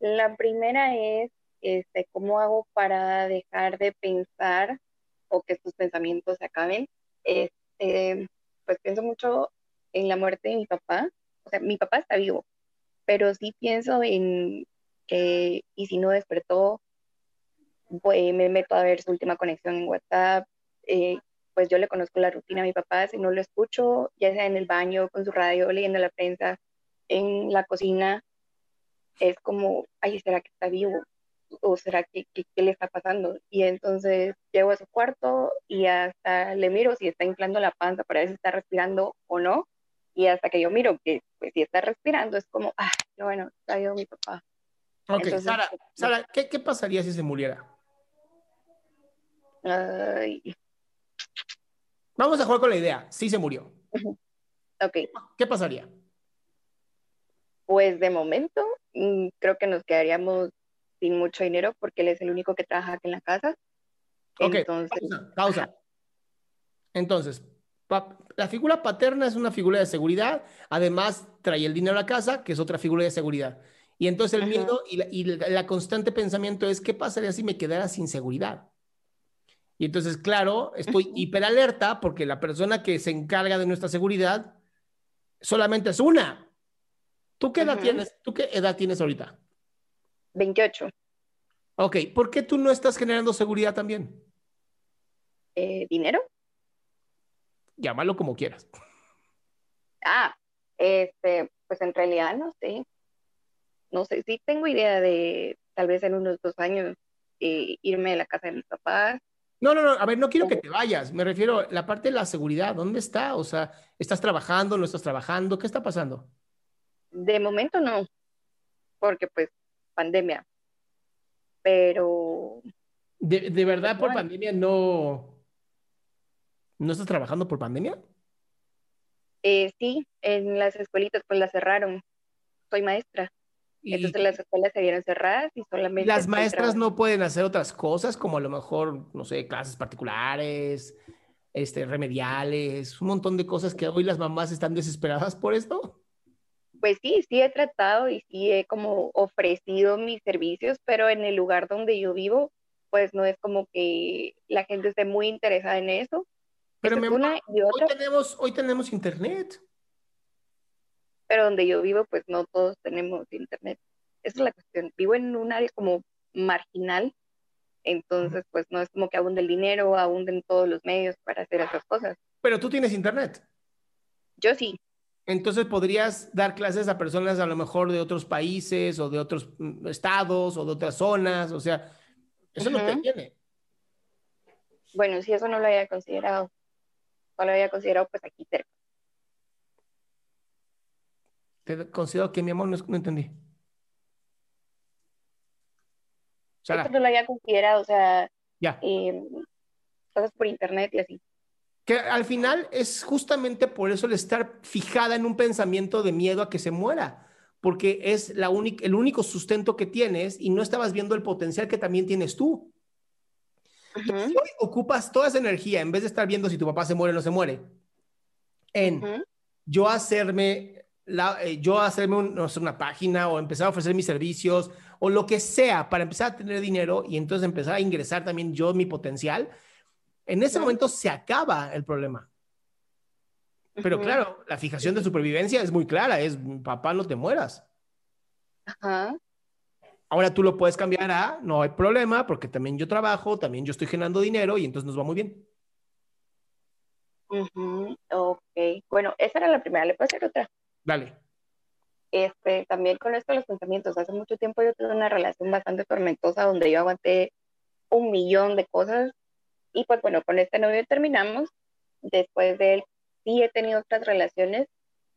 La primera es, este, ¿cómo hago para dejar de pensar o que estos pensamientos se acaben? Este, pues pienso mucho en la muerte de mi papá. O sea, mi papá está vivo, pero sí pienso en que, y si no despertó, pues me meto a ver su última conexión en WhatsApp. Eh, pues yo le conozco la rutina a mi papá, si no lo escucho, ya sea en el baño, con su radio, leyendo la prensa, en la cocina, es como, ay, ¿será que está vivo? ¿O será que, qué le está pasando? Y entonces llego a su cuarto y hasta le miro si está inflando la panza para ver si está respirando o no. Y hasta que yo miro que pues, si está respirando, es como, ah, bueno, está vivo mi papá. Ok, Sara, pues, Sara ¿qué, ¿qué pasaría si se muriera? Ay. Vamos a jugar con la idea. Sí se murió. Ok. ¿Qué pasaría? Pues de momento mm, creo que nos quedaríamos sin mucho dinero porque él es el único que trabaja aquí en la casa. Ok, Entonces, pausa, pausa. Entonces, la figura paterna es una figura de seguridad, además trae el dinero a la casa, que es otra figura de seguridad. Y entonces el miedo y la, y la constante pensamiento es, ¿qué pasaría si me quedara sin seguridad? Y entonces, claro, estoy hiperalerta porque la persona que se encarga de nuestra seguridad solamente es una. ¿Tú qué edad tienes? ¿Tú qué edad tienes ahorita? 28. Ok, ¿por qué tú no estás generando seguridad también? Eh, ¿Dinero? Llámalo como quieras. Ah, este, pues en realidad no sé. No sé, sí tengo idea de tal vez en unos dos años eh, irme de la casa de mis papás. No, no, no, a ver, no quiero que te vayas. Me refiero a la parte de la seguridad. ¿Dónde está? O sea, ¿estás trabajando? ¿No estás trabajando? ¿Qué está pasando? De momento no, porque pues pandemia. Pero... ¿De, de verdad por pandemia no... ¿No estás trabajando por pandemia? Eh, sí, en las escuelitas pues las cerraron. Soy maestra. Entonces las escuelas se vieron cerradas y solamente... ¿Las maestras no pueden hacer otras cosas como a lo mejor, no sé, clases particulares, este, remediales, un montón de cosas que hoy las mamás están desesperadas por esto? Pues sí, sí he tratado y sí he como ofrecido mis servicios, pero en el lugar donde yo vivo, pues no es como que la gente esté muy interesada en eso. Pero mi amor, hoy, tenemos, hoy tenemos internet pero donde yo vivo, pues no todos tenemos internet. Esa es la cuestión. Vivo en un área como marginal, entonces pues no es como que abunde el dinero, abunden todos los medios para hacer esas cosas. Pero tú tienes internet. Yo sí. Entonces podrías dar clases a personas a lo mejor de otros países o de otros mm, estados o de otras zonas, o sea, eso no te tiene. Bueno, si eso no lo había considerado. No lo había considerado pues aquí cerca. Te considero que mi amor no, no entendí. Sara. no lo había considerado, o sea, ya. Eh, cosas por internet y así. Que al final es justamente por eso el estar fijada en un pensamiento de miedo a que se muera, porque es la única, el único sustento que tienes y no estabas viendo el potencial que también tienes tú. Si hoy ocupas toda esa energía en vez de estar viendo si tu papá se muere o no se muere, en yo hacerme, la, eh, yo hacerme una página o empezar a ofrecer mis servicios o lo que sea para empezar a tener dinero y entonces empezar a ingresar también yo mi potencial, en ese momento se acaba el problema. Pero claro, la fijación de supervivencia es muy clara, es papá no te mueras. Ajá. Ahora tú lo puedes cambiar a no hay problema porque también yo trabajo, también yo estoy generando dinero y entonces nos va muy bien. Ok, bueno, esa era la primera, le puedo hacer otra. Dale. Este, también con esto de los pensamientos, hace mucho tiempo yo tuve una relación bastante tormentosa donde yo aguanté un millón de cosas y pues bueno, con este novio terminamos. Después de él sí he tenido otras relaciones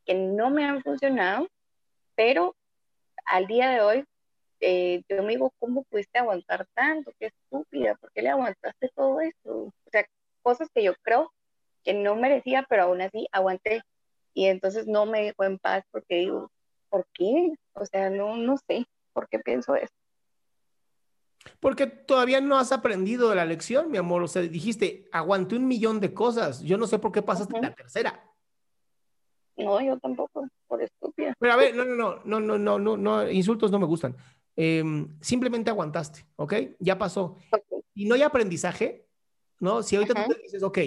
que no me han funcionado, pero al día de hoy eh, yo me digo, ¿cómo pudiste aguantar tanto? Qué estúpida, ¿por qué le aguantaste todo eso? O sea, cosas que yo creo que no merecía, pero aún así aguanté. Y entonces no me dejó en paz porque digo, ¿por qué? O sea, no, no sé por qué pienso eso. Porque todavía no has aprendido de la lección, mi amor. O sea, dijiste, aguanté un millón de cosas. Yo no sé por qué pasaste la tercera. No, yo tampoco, por estúpida. Pero a ver, no, no, no, no, no, no, no, no insultos no me gustan. Em, simplemente aguantaste, ¿ok? Ya pasó. Y no hay aprendizaje, ¿no? Si ahorita tú te dices, ok,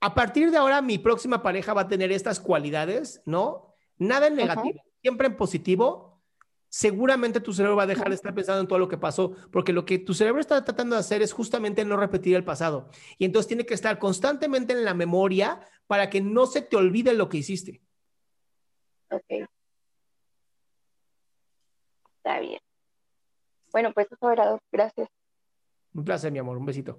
a partir de ahora mi próxima pareja va a tener estas cualidades, ¿no? Nada en negativo, siempre en positivo. Seguramente tu cerebro va a dejar de estar pensando en todo lo que pasó, porque lo que tu cerebro está tratando de hacer es justamente no repetir el pasado. Y entonces tiene que estar constantemente en la memoria para que no se te olvide lo que hiciste. Ok. Está bien. Bueno, pues eso era. Gracias. Un placer, mi amor. Un besito.